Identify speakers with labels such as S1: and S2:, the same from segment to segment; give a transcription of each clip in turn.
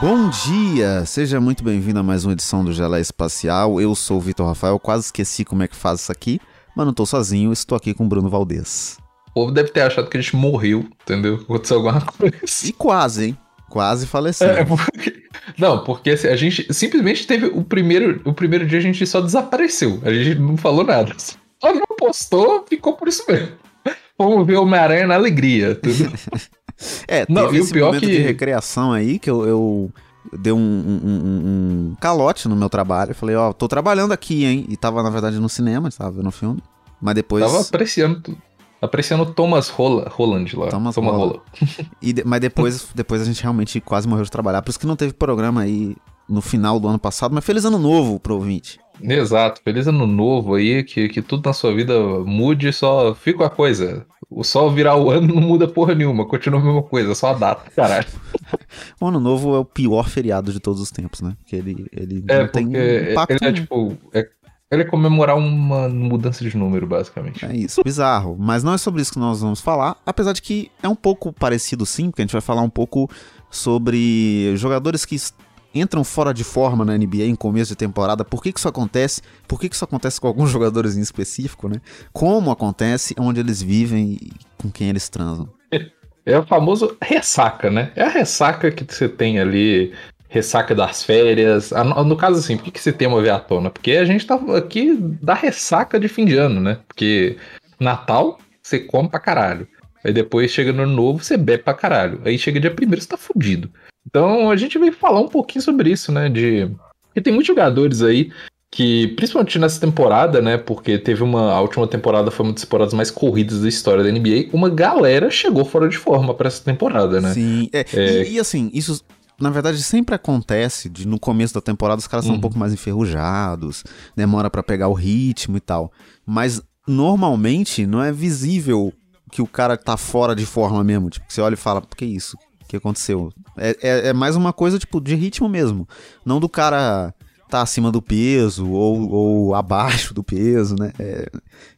S1: Bom dia! Seja muito bem-vindo a mais uma edição do Gelé Espacial. Eu sou o Vitor Rafael, quase esqueci como é que faz isso aqui, mas não tô sozinho, estou aqui com o Bruno Valdez.
S2: O povo deve ter achado que a gente morreu, entendeu? Aconteceu alguma coisa.
S1: E quase, hein? Quase faleceu. É,
S2: porque... Não, porque assim, a gente simplesmente teve o primeiro, o primeiro dia a gente só desapareceu. A gente não falou nada. Só não postou, ficou por isso mesmo. Vamos ver Homem-Aranha na alegria, tudo.
S1: É, teve não, esse pior momento que... de recreação aí que eu, eu dei um, um, um, calote no meu trabalho. Falei, ó, oh, tô trabalhando aqui, hein? E tava, na verdade, no cinema, tava vendo o filme. Mas depois.
S2: Tava apreciando tudo. Apreciando Thomas Rola, Roland lá.
S1: Thomas, Thomas Rola. E de, mas depois, depois a gente realmente quase morreu de trabalhar. Por isso que não teve programa aí no final do ano passado. Mas feliz ano novo pro ouvinte.
S2: Exato, feliz ano novo aí, que, que tudo na sua vida mude, só fica a coisa. O sol virar o ano não muda porra nenhuma, continua a mesma coisa, só a data, caralho.
S1: o ano novo é o pior feriado de todos os tempos, né? Que ele, ele
S2: é, não tem impacto. Ele é tipo. É, ele é comemorar uma mudança de número, basicamente.
S1: É isso, bizarro. Mas não é sobre isso que nós vamos falar, apesar de que é um pouco parecido sim, porque a gente vai falar um pouco sobre jogadores que entram fora de forma na NBA em começo de temporada. Por que, que isso acontece? Por que, que isso acontece com alguns jogadores em específico, né? Como acontece, onde eles vivem e com quem eles transam.
S2: É o famoso ressaca, né? É a ressaca que você tem ali, ressaca das férias. No caso, assim, por que, que esse tema veio à tona? Porque a gente tá aqui da ressaca de fim de ano, né? Porque Natal, você come pra caralho. Aí depois chega no ano novo, você bebe pra caralho. Aí chega dia primeiro, você tá fudido. Então a gente veio falar um pouquinho sobre isso, né? De. Porque tem muitos jogadores aí que, principalmente nessa temporada, né? Porque teve uma. A última temporada foi uma das temporadas mais corridas da história da NBA. Uma galera chegou fora de forma para essa temporada, né?
S1: Sim. É, é... E, e, assim, isso. Na verdade, sempre acontece de no começo da temporada os caras são um uhum. pouco mais enferrujados, demora para pegar o ritmo e tal. Mas normalmente não é visível que o cara tá fora de forma mesmo. Tipo, você olha e fala, que isso? Que aconteceu. É, é, é, mais uma coisa, tipo, de ritmo mesmo. Não do cara tá acima do peso ou, ou abaixo do peso, né? É,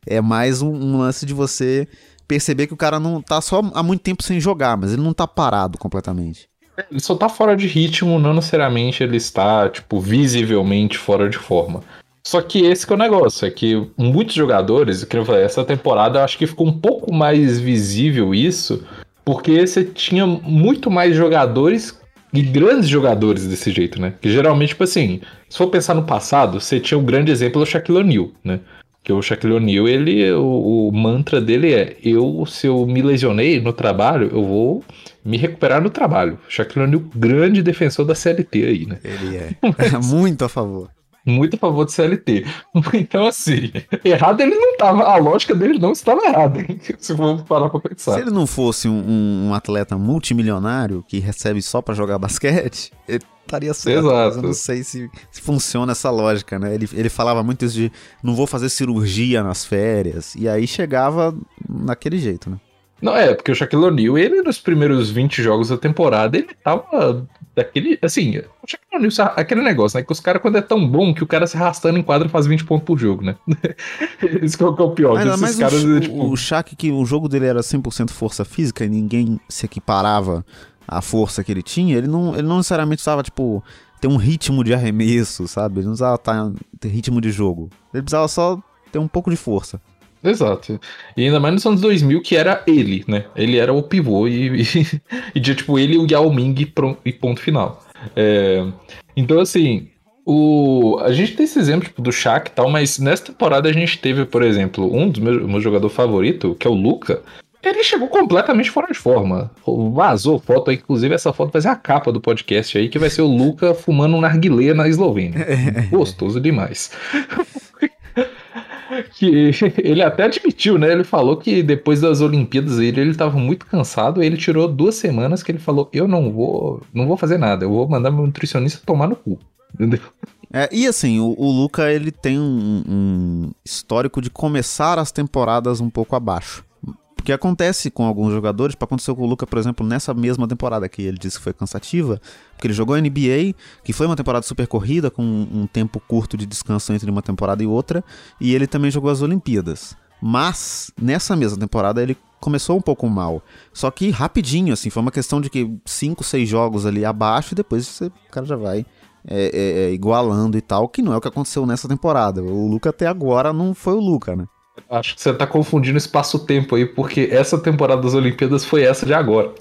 S1: é mais um, um, lance de você perceber que o cara não tá só há muito tempo sem jogar, mas ele não tá parado completamente.
S2: Ele só tá fora de ritmo, não necessariamente ele está, tipo, visivelmente fora de forma. Só que esse que é o negócio, é que muitos jogadores, essa temporada eu acho que ficou um pouco mais visível isso, porque você tinha muito mais jogadores e grandes jogadores desse jeito, né? Que geralmente, tipo assim, se for pensar no passado, você tinha um grande exemplo do Shaquille O'Neal, né? Que o Shaquille O'Neal, ele, o, o, mantra dele é: eu, se eu me lesionei no trabalho, eu vou me recuperar no trabalho. Shaquille O'Neal, grande defensor da CLT aí, né?
S1: Ele é. muito a favor
S2: muito a favor do CLT. Então, assim, errado ele não estava, a lógica dele não estava errada, se for parar pra pensar.
S1: Se ele não fosse um, um atleta multimilionário que recebe só para jogar basquete, ele estaria certo. Exato. eu não sei se, se, funciona essa lógica, né? Ele, ele falava muito isso de não vou fazer cirurgia nas férias, e aí chegava naquele jeito, né?
S2: Não, é, porque o Shaquille O'Neal, ele nos primeiros 20 jogos da temporada, ele tava daquele. Assim, aquele negócio, né? Que os caras, quando é tão bom que o cara se arrastando em quadra faz 20 pontos por jogo, né? Isso que é o pior.
S1: Ainda mais caras, o, tipo... o Shaq, que o jogo dele era 100% força física e ninguém se equiparava à força que ele tinha, ele não, ele não necessariamente estava, tipo, ter um ritmo de arremesso, sabe? Ele não precisava tá, ter ritmo de jogo. Ele precisava só ter um pouco de força.
S2: Exato. E ainda mais nos anos 2000, que era ele, né? Ele era o pivô e, e, e de, tipo, ele e o Yao Ming e ponto final. É, então, assim, o, a gente tem esse exemplo tipo, do Shaq e tal, mas nessa temporada a gente teve, por exemplo, um dos meus meu jogador favorito, que é o Luca. Ele chegou completamente fora de forma. Vazou foto, inclusive essa foto vai ser a capa do podcast aí, que vai ser o Luca fumando um narguilé na Eslovênia. Gostoso demais que ele até admitiu, né? Ele falou que depois das Olimpíadas ele ele estava muito cansado, ele tirou duas semanas que ele falou: "Eu não vou, não vou fazer nada, eu vou mandar meu nutricionista tomar no cu". Entendeu?
S1: É, e assim, o, o Luca ele tem um, um histórico de começar as temporadas um pouco abaixo que acontece com alguns jogadores, para acontecer com o Luca, por exemplo, nessa mesma temporada que ele disse que foi cansativa, porque ele jogou NBA, que foi uma temporada super corrida, com um tempo curto de descanso entre uma temporada e outra, e ele também jogou as Olimpíadas. Mas, nessa mesma temporada, ele começou um pouco mal. Só que rapidinho, assim, foi uma questão de que cinco, seis jogos ali abaixo e depois você, o cara já vai é, é, é, igualando e tal, que não é o que aconteceu nessa temporada. O Luca até agora não foi o Luca, né?
S2: Acho que você tá confundindo espaço-tempo aí, porque essa temporada das Olimpíadas foi essa de agora.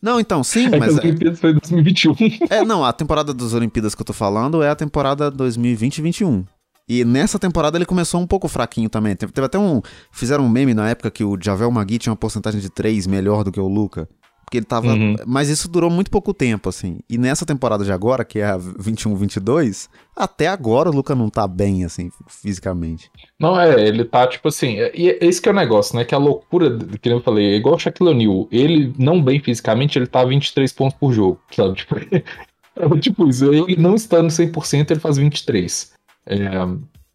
S1: Não, então, sim, é mas.
S2: As Olimpíadas foi 2021.
S1: É, não, a temporada das Olimpíadas que eu tô falando é a temporada 2020-21. E nessa temporada ele começou um pouco fraquinho também. Teve, teve, até um. Fizeram um meme na época que o Javel Magui tinha uma porcentagem de 3 melhor do que o Luca. Porque ele tava. Uhum. Mas isso durou muito pouco tempo, assim. E nessa temporada de agora, que é a 21-22, até agora o Luca não tá bem, assim, fisicamente.
S2: Não, é, ele tá, tipo assim. E é, esse que é o negócio, né? Que a loucura, que eu falei, é igual o Shaquille O'Neal. Ele, não bem fisicamente, ele tá 23 pontos por jogo, sabe? Tipo, é tipo isso. Ele não estando 100%, ele faz 23. É,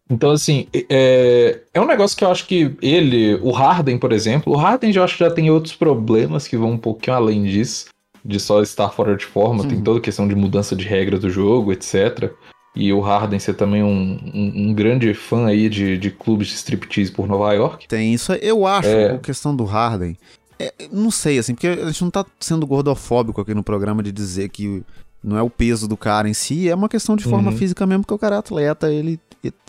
S2: então, assim, é, é um negócio que eu acho que ele, o Harden, por exemplo, o Harden eu acho que já tem outros problemas que vão um pouquinho além disso, de só estar fora de forma, Sim. tem toda a questão de mudança de regra do jogo, etc. E o Harden ser também um, um, um, grande fã aí de, de clubes de striptease por Nova York.
S1: Tem isso, eu acho, é... a questão do Harden. É, não sei, assim, porque a gente não tá sendo gordofóbico aqui no programa de dizer que não é o peso do cara em si, é uma questão de forma uhum. física mesmo, porque o cara é atleta, ele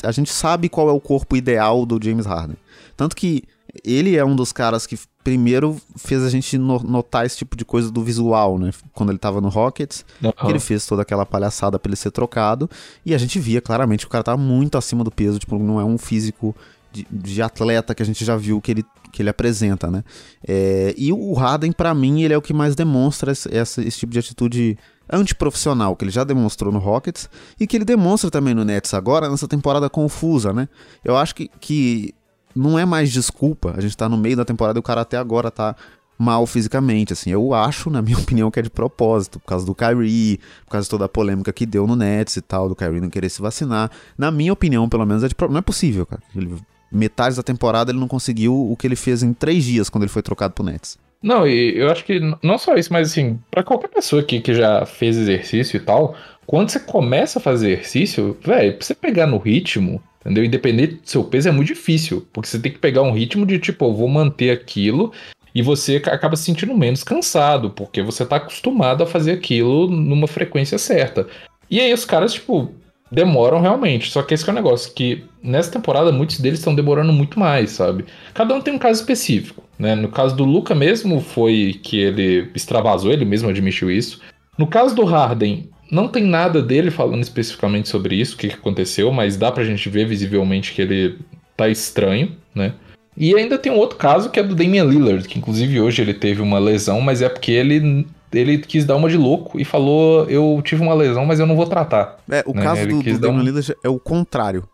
S1: a gente sabe qual é o corpo ideal do James Harden. Tanto que ele é um dos caras que primeiro fez a gente notar esse tipo de coisa do visual, né? Quando ele tava no Rockets, uhum. ele fez toda aquela palhaçada pra ele ser trocado, e a gente via claramente que o cara tava muito acima do peso, tipo, não é um físico de, de atleta que a gente já viu que ele, que ele apresenta, né? É, e o Harden, para mim, ele é o que mais demonstra esse, esse tipo de atitude antiprofissional que ele já demonstrou no Rockets e que ele demonstra também no Nets agora nessa temporada confusa, né? Eu acho que, que não é mais desculpa. A gente tá no meio da temporada e o cara até agora tá mal fisicamente, assim. Eu acho, na minha opinião, que é de propósito, por causa do Kyrie, por causa de toda a polêmica que deu no Nets e tal, do Kyrie não querer se vacinar. Na minha opinião, pelo menos, é de pro... não é possível, cara. Ele, metade da temporada ele não conseguiu o que ele fez em três dias quando ele foi trocado pro Nets.
S2: Não, e eu acho que não só isso, mas assim, para qualquer pessoa aqui que já fez exercício e tal, quando você começa a fazer exercício, velho, pra você pegar no ritmo, entendeu? Independente do seu peso, é muito difícil. Porque você tem que pegar um ritmo de tipo, eu vou manter aquilo e você acaba se sentindo menos cansado, porque você tá acostumado a fazer aquilo numa frequência certa. E aí os caras, tipo, demoram realmente. Só que esse é o negócio, que nessa temporada muitos deles estão demorando muito mais, sabe? Cada um tem um caso específico. Né? No caso do Luca mesmo, foi que ele extravasou, ele mesmo admitiu isso. No caso do Harden, não tem nada dele falando especificamente sobre isso, o que, aconteceu, mas dá pra gente ver visivelmente que ele tá estranho, né? E ainda tem um outro caso que é do Damian Lillard, que inclusive hoje ele teve uma lesão, mas é porque ele, ele quis dar uma de louco e falou: Eu tive uma lesão, mas eu não vou tratar.
S1: É, o
S2: né?
S1: caso do, do Damian um... Lillard é o contrário.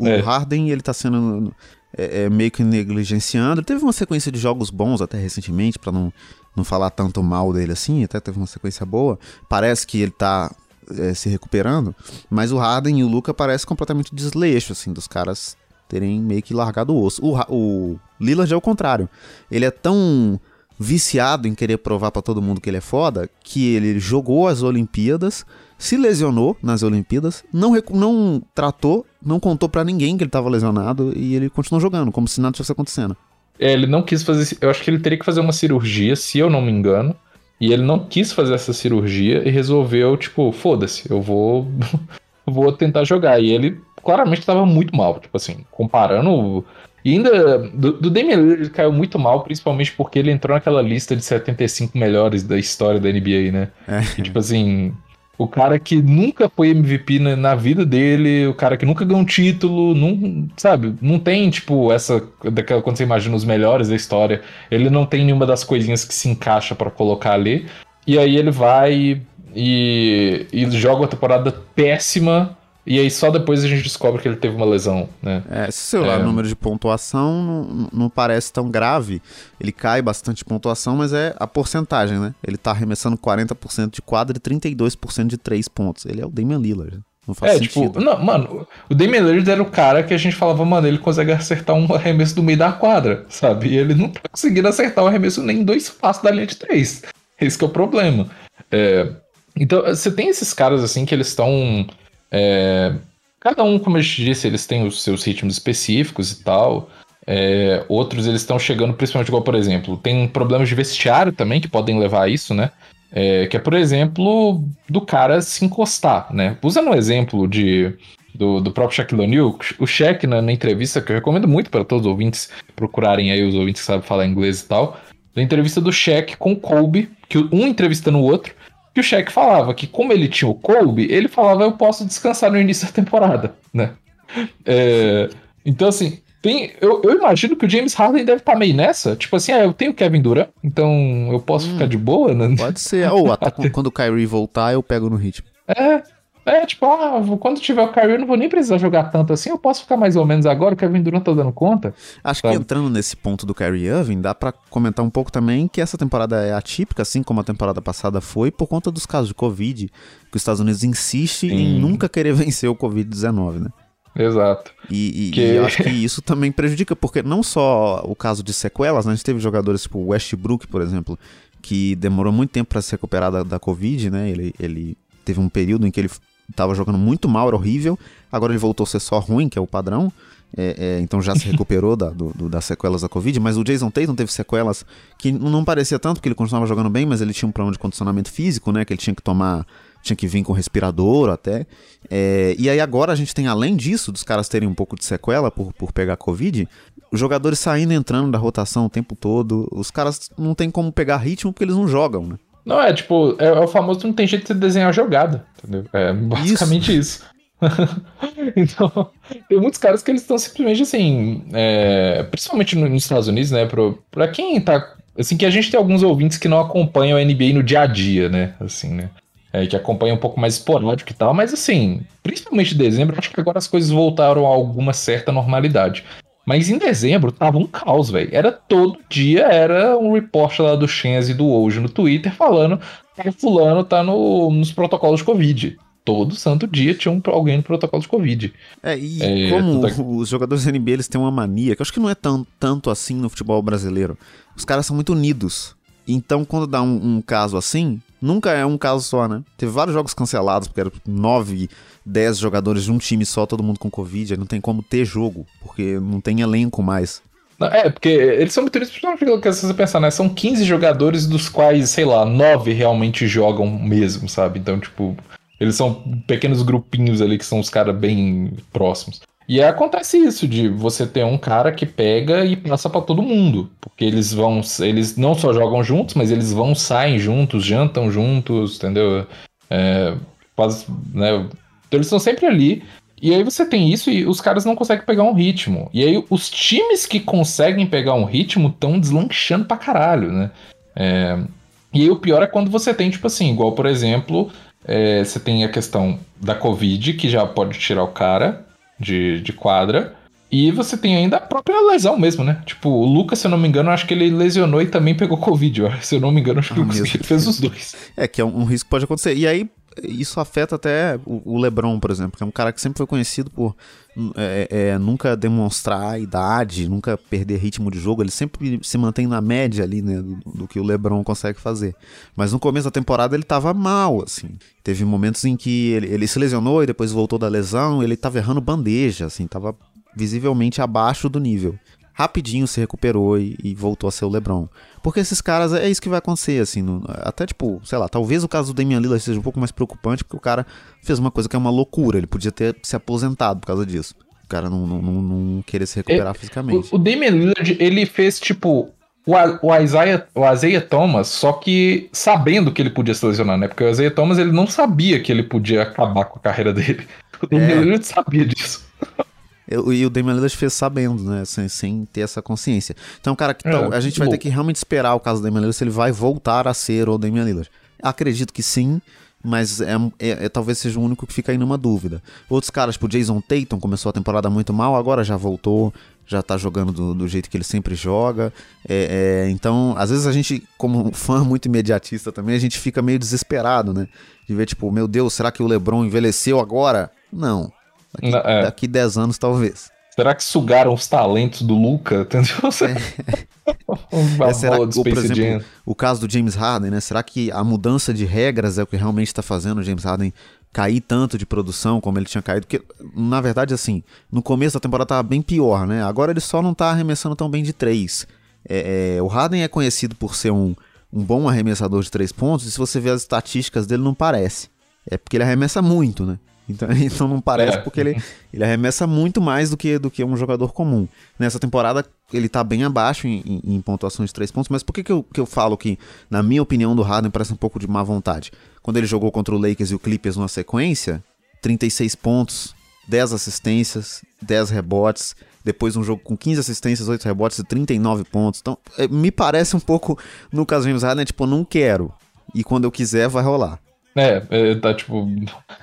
S1: O é. Harden, ele tá sendo é, é, meio que negligenciando. Teve uma sequência de jogos bons até recentemente, para não, não falar tanto mal dele assim, até teve uma sequência boa. Parece que ele tá é, se recuperando, mas o Harden e o Luca parece completamente desleixo, assim, dos caras terem meio que largado o osso. O, o Lillard é o contrário. Ele é tão viciado em querer provar para todo mundo que ele é foda que ele jogou as Olimpíadas se lesionou nas Olimpíadas, não, não tratou, não contou para ninguém que ele tava lesionado e ele continuou jogando, como se nada tivesse acontecendo.
S2: É, ele não quis fazer. Eu acho que ele teria que fazer uma cirurgia, se eu não me engano. E ele não quis fazer essa cirurgia e resolveu, tipo, foda-se, eu vou. vou tentar jogar. E ele claramente tava muito mal, tipo assim, comparando. E ainda. Do, do Damian Lillard ele caiu muito mal, principalmente porque ele entrou naquela lista de 75 melhores da história da NBA, né? É. E, tipo assim. O cara que nunca foi MVP na, na, vida dele, o cara que nunca ganhou um título, não, sabe? Não tem, tipo, essa. Daquela, quando você imagina os melhores da história, ele não tem nenhuma das coisinhas que se encaixa para colocar ali. E aí ele vai e, e joga uma temporada péssima e aí só depois a gente descobre que ele teve uma lesão, né?
S1: É, se o é... número de pontuação não, não parece tão grave. Ele cai bastante de pontuação, mas é a porcentagem, né? Ele tá arremessando 40% de quadra e 32% de 3 pontos. Ele é o Damian Lillard. Não faz é, tipo, sentido.
S2: Tipo, não, mano, o Damian Lillard era o cara que a gente falava, mano, ele consegue acertar um arremesso do meio da quadra, sabe? E ele não tá conseguindo acertar o um arremesso nem dois passos da linha de três. Esse é o problema. É, então, você tem esses caras assim que eles estão é, cada um, como eu te disse, eles têm os seus ritmos específicos e tal. É, outros eles estão chegando, principalmente igual, por exemplo, tem problemas de vestiário também que podem levar a isso, né? É, que é, por exemplo, do cara se encostar, né? Usando um exemplo de, do, do próprio Shaquille O'Neal, o Shaq, na, na, entrevista, que eu recomendo muito para todos os ouvintes procurarem aí, os ouvintes que sabem falar inglês e tal, na entrevista do Shaq com o Kobe, que um entrevistando o outro, que o Shaq falava que como ele tinha o Kobe, ele falava eu posso descansar no início da temporada, né? É, então, assim, tem, eu, eu, imagino que o James Harden deve estar tá meio nessa. Tipo assim, ah, eu tenho Kevin Durant, então eu posso hum, ficar de boa, né?
S1: Pode ser. Ou até quando o Kyrie voltar, eu pego no ritmo.
S2: É, é, tipo, ah, quando tiver o Kyrie, eu não vou nem precisar jogar tanto assim, eu posso ficar mais ou menos agora, o Kevin Durant tá dando conta.
S1: Acho sabe? que entrando nesse ponto do Kyrie Irving, dá para comentar um pouco também que essa temporada é atípica, assim como a temporada passada foi, por conta dos casos de Covid, que os Estados Unidos insiste Sim. em nunca querer vencer o Covid-19, né?
S2: Exato.
S1: E, e, que... e, eu acho que isso também prejudica, porque não só o caso de sequelas, né? A gente teve jogadores tipo o Westbrook, por exemplo, que demorou muito tempo para se recuperar da, da Covid, né? Ele, ele teve um período em que ele estava jogando muito mal, era horrível. Agora ele voltou a ser só ruim, que é o padrão. É, é, então já se recuperou da, do, do, das sequelas da Covid, mas o Jason Tatum teve sequelas que não parecia tanto, porque ele continuava jogando bem, mas ele tinha um problema de condicionamento físico, né? Que ele tinha que tomar tinha que vir com respirador até. É, e aí agora a gente tem, além disso, dos caras terem um pouco de sequela por, por pegar Covid, os jogadores saindo e entrando da rotação o tempo todo. Os caras não tem como pegar ritmo porque eles não jogam, né?
S2: Não, é tipo, é, é o famoso não tem jeito de desenhar jogada, entendeu? É basicamente isso. isso. então, tem muitos caras que eles estão simplesmente assim, é, principalmente nos Estados Unidos, né? Pro, pra quem tá. Assim, que a gente tem alguns ouvintes que não acompanham a NBA no dia a dia, né? Assim, né? é, que acompanha um pouco mais esporádico e tal, mas assim, principalmente em dezembro, acho que agora as coisas voltaram a alguma certa normalidade. Mas em dezembro tava um caos, velho. Era todo dia, era um report lá do Chance e do Hoje no Twitter falando que fulano tá no, nos protocolos de Covid. Todo santo dia tinha um, alguém no protocolo de Covid.
S1: É, e é, como tá... os jogadores da NBA eles têm uma mania, que eu acho que não é tão, tanto assim no futebol brasileiro. Os caras são muito unidos. Então, quando dá um, um caso assim, Nunca é um caso só, né? Teve vários jogos cancelados, porque eram nove, dez jogadores de um time só, todo mundo com Covid. Aí não tem como ter jogo, porque não tem elenco mais.
S2: É, porque eles são muito principalmente que você pensar, né? São 15 jogadores, dos quais, sei lá, nove realmente jogam mesmo, sabe? Então, tipo, eles são pequenos grupinhos ali que são os caras bem próximos. E acontece isso de você ter um cara que pega e passa para todo mundo, porque eles vão, eles não só jogam juntos, mas eles vão saem juntos, jantam juntos, entendeu? É, quase, né? Então eles estão sempre ali. E aí você tem isso e os caras não conseguem pegar um ritmo. E aí os times que conseguem pegar um ritmo estão deslanchando pra caralho, né? É, e aí o pior é quando você tem, tipo assim, igual por exemplo, é, você tem a questão da Covid, que já pode tirar o cara, de, de quadra. E você tem ainda a própria lesão mesmo, né? Tipo, o Lucas, se eu não me engano, acho que ele lesionou e também pegou Covid. Se eu não me engano, acho que ah, ele fez os dois.
S1: É, que é um, um risco que pode acontecer. E aí, isso afeta até o, LeBron, por exemplo, que é um cara que sempre foi conhecido por é, é, nunca demonstrar idade, nunca perder ritmo de jogo. Ele sempre se mantém na média ali, né, do, do, que o LeBron consegue fazer. Mas no começo da temporada ele tava mal, assim. Teve momentos em que ele, ele se lesionou e depois voltou da lesão, ele tava errando bandeja, assim, tava visivelmente abaixo do nível rapidinho se recuperou e, e, voltou a ser o LeBron. Porque esses caras, é isso que vai acontecer, assim, no, até tipo, sei lá, talvez o caso do Damian Lillard seja um pouco mais preocupante, porque o cara fez uma coisa que é uma loucura, ele podia ter se aposentado por causa disso. O cara não, não, não, não querer se recuperar é, fisicamente.
S2: O, o Damian Lillard, ele fez, tipo, o, o, Isaiah, o Isaiah Thomas, só que sabendo que ele podia se lesionar, né? Porque o Isaiah Thomas, ele não sabia que ele podia acabar com a carreira dele. O Damian é. Lillard sabia disso.
S1: Eu, e o Damian Lillard fez sabendo, né? Sem, sem ter essa consciência. Então, cara, que tal, é, a gente vai ter que realmente esperar o caso do Damian Lillard se ele vai voltar a ser o Damian Lillard. Acredito que sim, mas é, é, é, talvez seja o único que fica aí numa dúvida. Outros caras, tipo Jason Tatum, começou a temporada muito mal, agora já voltou, já tá jogando do, do jeito que ele sempre joga. É, é, então, às vezes a gente, como fã muito imediatista também, a gente fica meio desesperado, né? De ver, tipo, meu Deus, será que o LeBron envelheceu agora? Não. Daqui, Não, é. daqui 10 anos, talvez.
S2: Será que sugaram os talentos do Luca? Entendeu?
S1: É. é, será que, por exemplo, Jam. o caso do James Harden, né? Será que a mudança de regras é o que realmente está fazendo o James Harden cair tanto de produção como ele tinha caído, porque na verdade assim, no começo da temporada tava bem pior, né? Agora ele só não tá arremessando tão bem de três. É, é, o Harden é conhecido por ser um, um bom arremessador de três pontos, e se você ver as estatísticas dele, não parece. É porque ele arremessa muito, né? Então, então não parece é. porque ele, ele arremessa muito mais do que, do que um jogador comum. Nessa temporada ele tá bem abaixo em, em, em pontuação de três pontos, mas por que, que, eu, que eu falo que, na minha opinião, do Harden parece um pouco de má vontade? quando ele jogou contra o Lakers e o Clippers numa sequência, 36 pontos, 10 assistências, 10 rebotes, depois um jogo com 15 assistências, 8 rebotes e 39 pontos. Então, é, me parece um pouco no caso do James Harden, tipo, não quero. E quando eu quiser, vai rolar.
S2: É, é, tá tipo.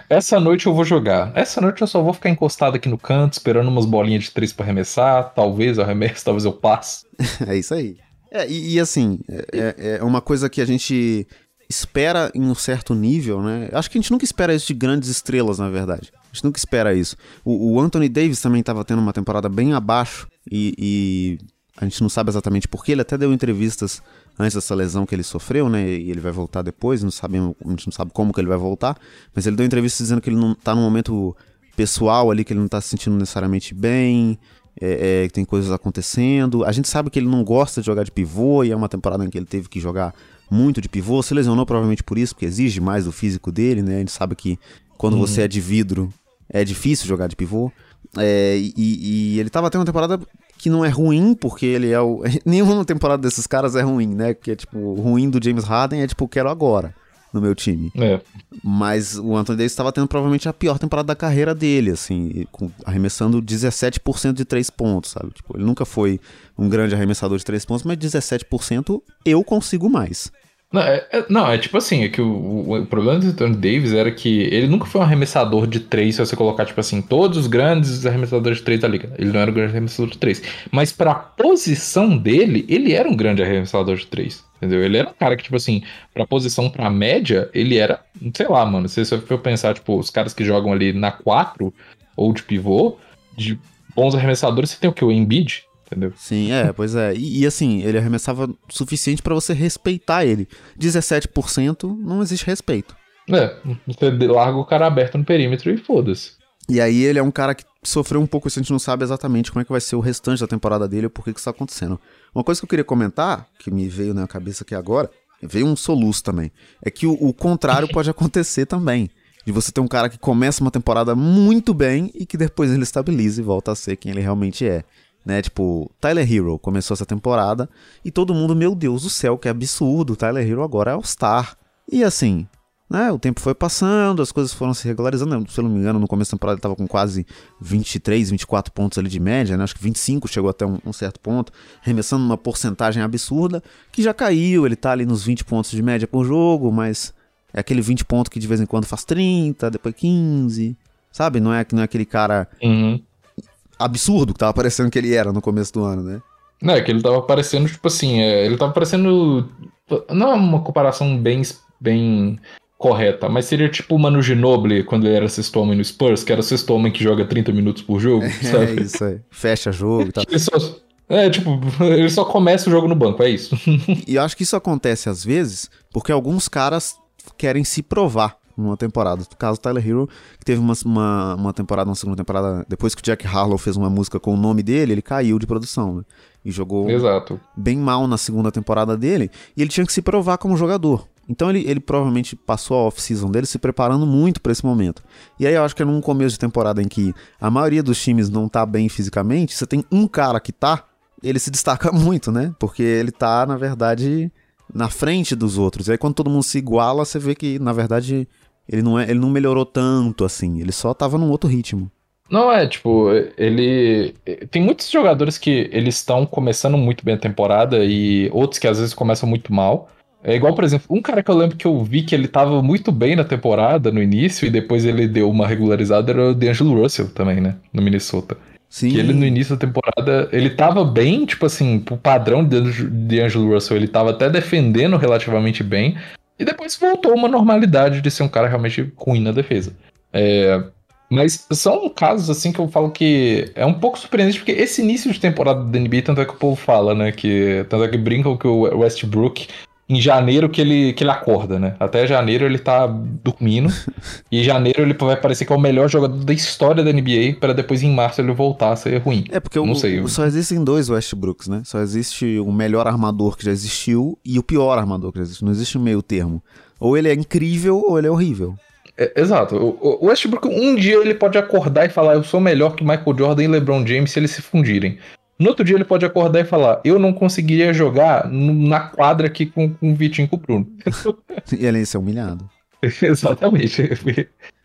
S2: Essa noite eu vou jogar. Essa noite eu só vou ficar encostado aqui no canto, esperando umas bolinhas de três para arremessar. Talvez eu arremesse, talvez eu passe.
S1: é isso aí. É, e, e assim, é, é, é uma coisa que a gente espera em um certo nível, né? Acho que a gente nunca espera isso de grandes estrelas, na verdade. A gente nunca espera isso. O, o Anthony Davis também estava tendo uma temporada bem abaixo e, e, a gente não sabe exatamente porquê. Ele até deu entrevistas antes dessa lesão que ele sofreu, né? E ele vai voltar depois, não sabemos, a gente não sabe como que ele vai voltar, mas ele deu entrevistas dizendo que ele não tá num momento pessoal ali, que ele não tá se sentindo necessariamente bem, é, é, tem coisas acontecendo. A gente sabe que ele não gosta de jogar de pivô e é uma temporada em que ele teve que jogar muito de pivô, se lesionou provavelmente por isso, porque exige mais do físico dele, né? A gente sabe que quando você é de vidro é difícil jogar de pivô. É, e, e, ele tava tendo uma temporada que não é ruim, porque ele é o. Nenhuma temporada desses caras é ruim, né? Que é tipo, ruim do James Harden é tipo, quero agora no meu time.
S2: É.
S1: Mas o Anthony Davis estava tendo provavelmente a pior temporada da carreira dele, assim, com, arremessando 17% de 3 pontos, sabe? Tipo, ele nunca foi um grande arremessador de 3 pontos, mas 17% eu consigo mais.
S2: Não é, é, não, é tipo assim, é que o, o, problema do Anthony Davis era que ele nunca foi um arremessador de três, se você colocar, tipo assim, todos os grandes arremessadores de três da liga. Ele não era um grande arremessador de três. Mas pra posição dele, ele era um grande arremessador de três. Entendeu? Ele era um cara que, tipo assim, pra posição pra média, ele era, sei lá, mano. Se você for pensar, tipo, os caras que jogam ali na 4 ou de pivô, de bons arremessadores, você tem o que? O Embiid, entendeu?
S1: Sim, é, pois é. E, e assim, ele arremessava o suficiente para você respeitar ele. 17% não existe respeito.
S2: É, você larga o cara aberto no perímetro e foda-se.
S1: E aí ele é um cara que sofreu um pouco isso, a gente não sabe exatamente como é que vai ser o restante da temporada dele ou por que isso está acontecendo. Uma coisa que eu queria comentar, que me veio na cabeça aqui agora, veio um soluço também, é que o, o contrário pode acontecer também. De você ter um cara que começa uma temporada muito bem e que depois ele estabiliza e volta a ser quem ele realmente é né? Tipo, Tyler Hero começou essa temporada e todo mundo, meu Deus do céu, que absurdo, Tyler Hero agora é All-Star. E assim, né? O tempo foi passando, as coisas foram se regularizando. Se eu não me engano, no começo da temporada ele tava com quase 23, 24 pontos ali de média, né? Acho que 25 chegou até um, um certo ponto, remessando uma porcentagem absurda, que já caiu, ele tá ali nos 20 pontos de média por jogo, mas é aquele 20 pontos que de vez em quando faz 30, depois 15, sabe? Não é, não é aquele cara
S2: uhum
S1: absurdo que tava parecendo que ele era no começo do ano, né?
S2: Não, é que ele tava parecendo, tipo assim, é, ele tava parecendo. Não é uma comparação bem, bem correta, mas seria tipo o Manu Ginobili quando ele era sexto homem no Spurs, que era sexto homem que joga 30 minutos por jogo, sabe?
S1: É isso aí. Fecha jogo e tal.
S2: Só, é, tipo, ele só começa o jogo no banco, é isso.
S1: e eu acho que isso acontece às vezes porque alguns caras querem se provar numa temporada. No caso, Tyler Hero, que teve uma, uma, uma, temporada, uma segunda temporada, depois que o Jack Harlow fez uma música com o nome dele, ele caiu de produção, né? E jogou
S2: Exato.
S1: bem mal na segunda temporada dele, e ele tinha que se provar como jogador. Então ele, ele provavelmente passou a off-season dele se preparando muito para esse momento. E aí eu acho que é num começo de temporada em que a maioria dos times não tá bem fisicamente, você tem um cara que tá, ele se destaca muito, né? Porque ele tá, na verdade, na frente dos outros. E aí quando todo mundo se iguala, você vê que, na verdade, ele não, é, ele não melhorou tanto assim, ele só tava num outro ritmo.
S2: Não, é, tipo, ele. Tem muitos jogadores que eles estão começando muito bem a temporada e outros que às vezes começam muito mal. É igual, por exemplo, um cara que eu lembro que eu vi que ele tava muito bem na temporada, no início, e depois ele deu uma regularizada, era o D'Angelo Russell também, né? No Minnesota. Sim. Que ele no início da temporada, ele tava bem, tipo assim, pro padrão de Angelo Russell, ele tava até defendendo relativamente bem, e depois voltou uma normalidade de ser um cara realmente ruim na defesa. É, mas são casos assim que eu falo que é um pouco surpreendente, porque esse início de temporada da NBA, tanto é que o povo fala, né? Que, tanto é que brincam que o Westbrook em janeiro que ele, que ele acorda, né? Até janeiro ele tá dormindo. e em janeiro ele vai parecer que é o melhor jogador da história da NBA, para depois em março ele voltar a ser ruim.
S1: É porque não o, sei. só existem dois Westbrooks, né? Só existe o melhor armador que já existiu e o pior armador que já existiu. Não existe meio termo. Ou ele é incrível ou ele é horrível.
S2: É, exato. O, o Westbrook, um dia ele pode acordar e falar: Eu sou melhor que Michael Jordan e LeBron James se eles se fundirem. No outro dia ele pode acordar e falar: Eu não conseguiria jogar na quadra aqui com, com o Vitinho e com o Bruno.
S1: e ele ia ser humilhado.
S2: Exatamente.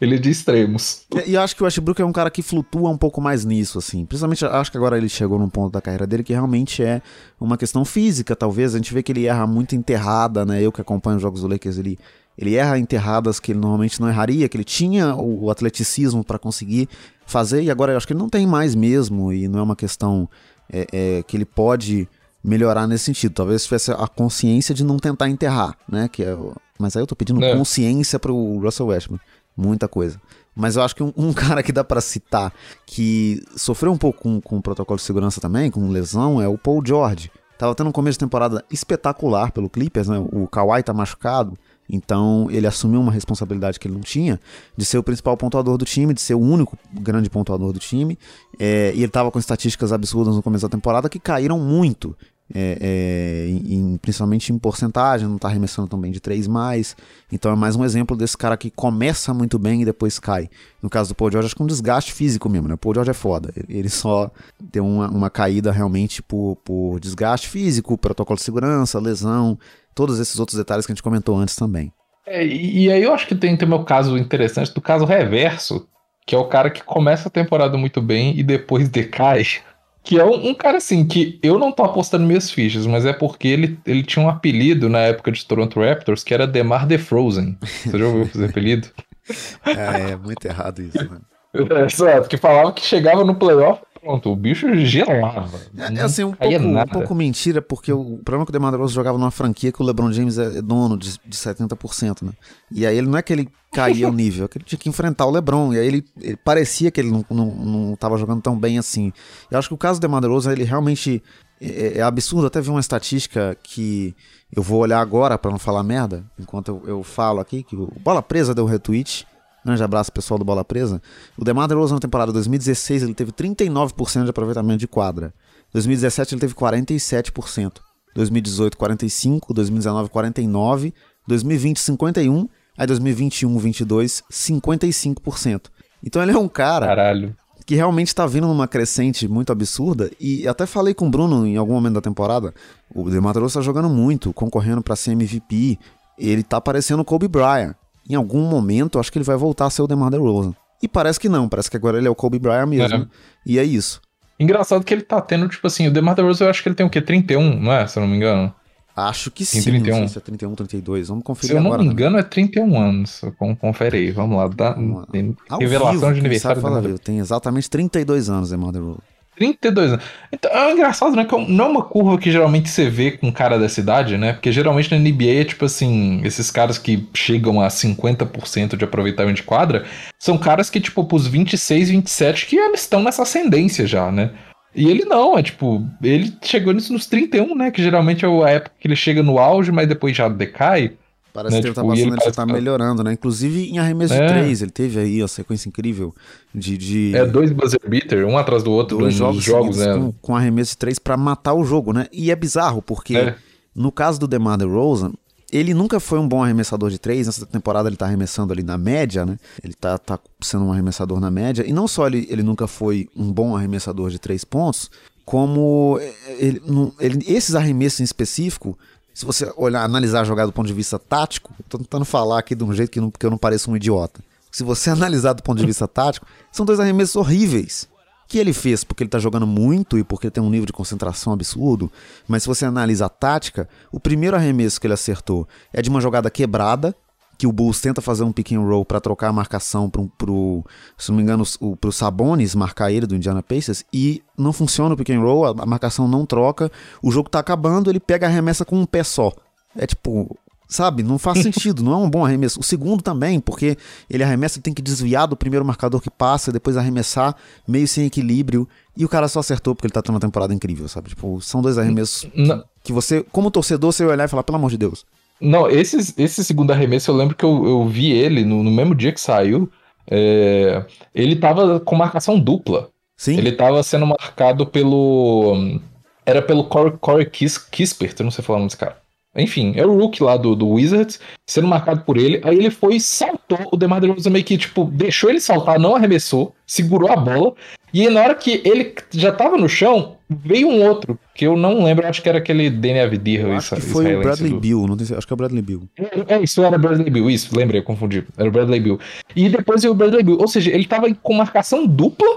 S2: Ele é de extremos.
S1: E, e eu acho que o Westbrook é um cara que flutua um pouco mais nisso, assim. Principalmente, acho que agora ele chegou num ponto da carreira dele que realmente é uma questão física, talvez. A gente vê que ele erra muito enterrada, né? Eu que acompanho os jogos do Lakers, ele, ele erra enterradas que ele normalmente não erraria, que ele tinha o, o atleticismo para conseguir fazer, e agora eu acho que ele não tem mais mesmo, e não é uma questão é, é, que ele pode melhorar nesse sentido. Talvez tivesse a consciência de não tentar enterrar, né? Que é, mas aí eu tô pedindo é. consciência pro Russell Westbrook. Muita coisa. Mas eu acho que um, um cara que dá para citar que sofreu um pouco com, com o protocolo de segurança também, com lesão, é o Paul George. Tava tendo um começo de temporada espetacular pelo Clippers, né? O Kawhi tá machucado. Então ele assumiu uma responsabilidade que ele não tinha de ser o principal pontuador do time, de ser o único grande pontuador do time. É, e ele estava com estatísticas absurdas no começo da temporada que caíram muito. É, é, em, principalmente em porcentagem, não está arremessando tão bem de 3 mais. Então é mais um exemplo desse cara que começa muito bem e depois cai. No caso do Paul George, acho que é um desgaste físico mesmo, né? O Paul George é foda. Ele só tem uma, uma caída realmente por, por desgaste físico, protocolo de segurança, lesão, todos esses outros detalhes que a gente comentou antes também.
S2: É, e aí eu acho que tem, o meu caso interessante do caso reverso, que é o cara que começa a temporada muito bem e depois decai. Que é um, um, cara assim, que eu não tô apostando minhas fichas, mas é porque ele, ele tinha um apelido na época de Toronto Raptors que era Demar The Frozen. Você já ouviu esse apelido?
S1: é, é muito errado isso, né?
S2: É, exato, que falava que chegava no playoff Pronto, o bicho gelava.
S1: É, assim, um pouco, um pouco, mentira, porque o problema é que o DeMar DeRozan jogava numa franquia que o LeBron James é dono de, de 70%, né? E aí ele não é que ele caía o nível, é que ele tinha que enfrentar o LeBron. E aí ele, ele parecia que ele não, não, não tava jogando tão bem assim. Eu acho que o caso do DeMar DeRozan, ele realmente é, é, absurdo. Até vi uma estatística que eu vou olhar agora para não falar merda, enquanto eu, eu falo aqui, que o Bola Presa deu retweet Grande abraço pessoal do Bola Presa. O DeMar DeRozan na temporada 2016 ele teve 39% de aproveitamento de quadra. 2017 ele teve 47%. 2018 45, 2019 49, 2020 51, aí 2021 22 55%. Então ele é um cara
S2: Caralho.
S1: que realmente está vindo numa crescente muito absurda e até falei com o Bruno em algum momento da temporada, o DeMar DeRozan está jogando muito, concorrendo para ser MVP, ele tá parecendo o Kobe Bryant em algum momento, acho que ele vai voltar a ser o DeMar DeRozan. E parece que não, parece que agora ele é o Kobe Bryant mesmo. É. E é isso.
S2: Engraçado que ele tá tendo, tipo assim, o DeMar DeRozan eu acho que ele tem o quê? 31, não é? Se eu não me engano.
S1: Acho que tem sim, 31. não se é 31, 32, vamos conferir
S2: agora. Se eu não
S1: me
S2: engano né? é 31 anos, confere aí, vamos lá. Dá, revelação
S1: vivo,
S2: de aniversário.
S1: Fala, tem exatamente 32 anos, DeMar DeRozan.
S2: 32 anos. Então, é engraçado, né? Que não é uma curva que geralmente você vê com cara dessa idade, né? Porque geralmente na NBA tipo assim, esses caras que chegam a 50% de aproveitamento de quadra, são caras que, tipo, pros 26, 27, que eles estão nessa ascendência já, né? E ele não, é tipo, ele chegou nisso nos 31, né? Que geralmente é a época que ele chega no auge, mas depois já decai.
S1: Parece né? que ele tá tipo, passando, ele, ele tá melhorando, né? Inclusive em arremesso é. de três, ele teve aí a sequência incrível de, de...
S2: É, dois buzzer beater, um atrás do outro dois jogos, jogos né?
S1: com, com arremesso de três para matar o jogo, né? E é bizarro, porque é. no caso do DeMar DeRozan, ele nunca foi um bom arremessador de três. Nessa temporada ele tá arremessando ali na média, né? Ele tá, tá sendo um arremessador na média. E não só ele, ele nunca foi um bom arremessador de três pontos, como ele, ele, esses arremessos em específico se você olhar, analisar a jogada do ponto de vista tático, estou tentando falar aqui de um jeito que, não, que eu não pareça um idiota. Se você analisar do ponto de vista tático, são dois arremessos horríveis. Que ele fez porque ele está jogando muito e porque tem um nível de concentração absurdo. Mas se você analisa a tática, o primeiro arremesso que ele acertou é de uma jogada quebrada, que o Bulls tenta fazer um pick and roll para trocar a marcação pro, pro, se não me engano, o, pro Sabonis marcar ele do Indiana Pacers e não funciona o pick and roll, a, marcação não troca, o jogo tá acabando, ele pega a remessa com um pé só. É tipo, sabe? Não faz sentido, não é um bom arremesso. O segundo também, porque ele arremessa, tem que desviar do primeiro marcador que passa, depois arremessar meio sem equilíbrio, e o cara só acertou porque ele tá tendo uma temporada incrível, sabe? Tipo, são dois arremessos que, que, você, como torcedor, você vai olhar e falar, pelo amor de Deus.
S2: Não, esse, esse segundo arremesso eu lembro que eu, eu vi ele no, no mesmo dia que saiu. É, ele tava com marcação dupla.
S1: Sim.
S2: Ele tava sendo marcado pelo. Era pelo Corey, Corey Kis, Kispert, eu não sei falar o nome desse cara. Enfim, é o Rook lá do, do Wizards, sendo marcado por ele. Aí ele foi e saltou. O DeMar DeRozan meio que, tipo, deixou ele saltar, não arremessou, segurou a bola. E aí, na hora que ele já tava no chão, veio um outro, que eu não lembro, acho que era aquele Danny Avdir.
S1: Acho que foi o Bradley do... Bill, não tem, acho que é o Bradley Bill.
S2: É, é, isso era Bradley Bill, isso, lembrei, eu confundi. Era o Bradley Bill. E depois veio o Bradley Bill, ou seja, ele tava com marcação dupla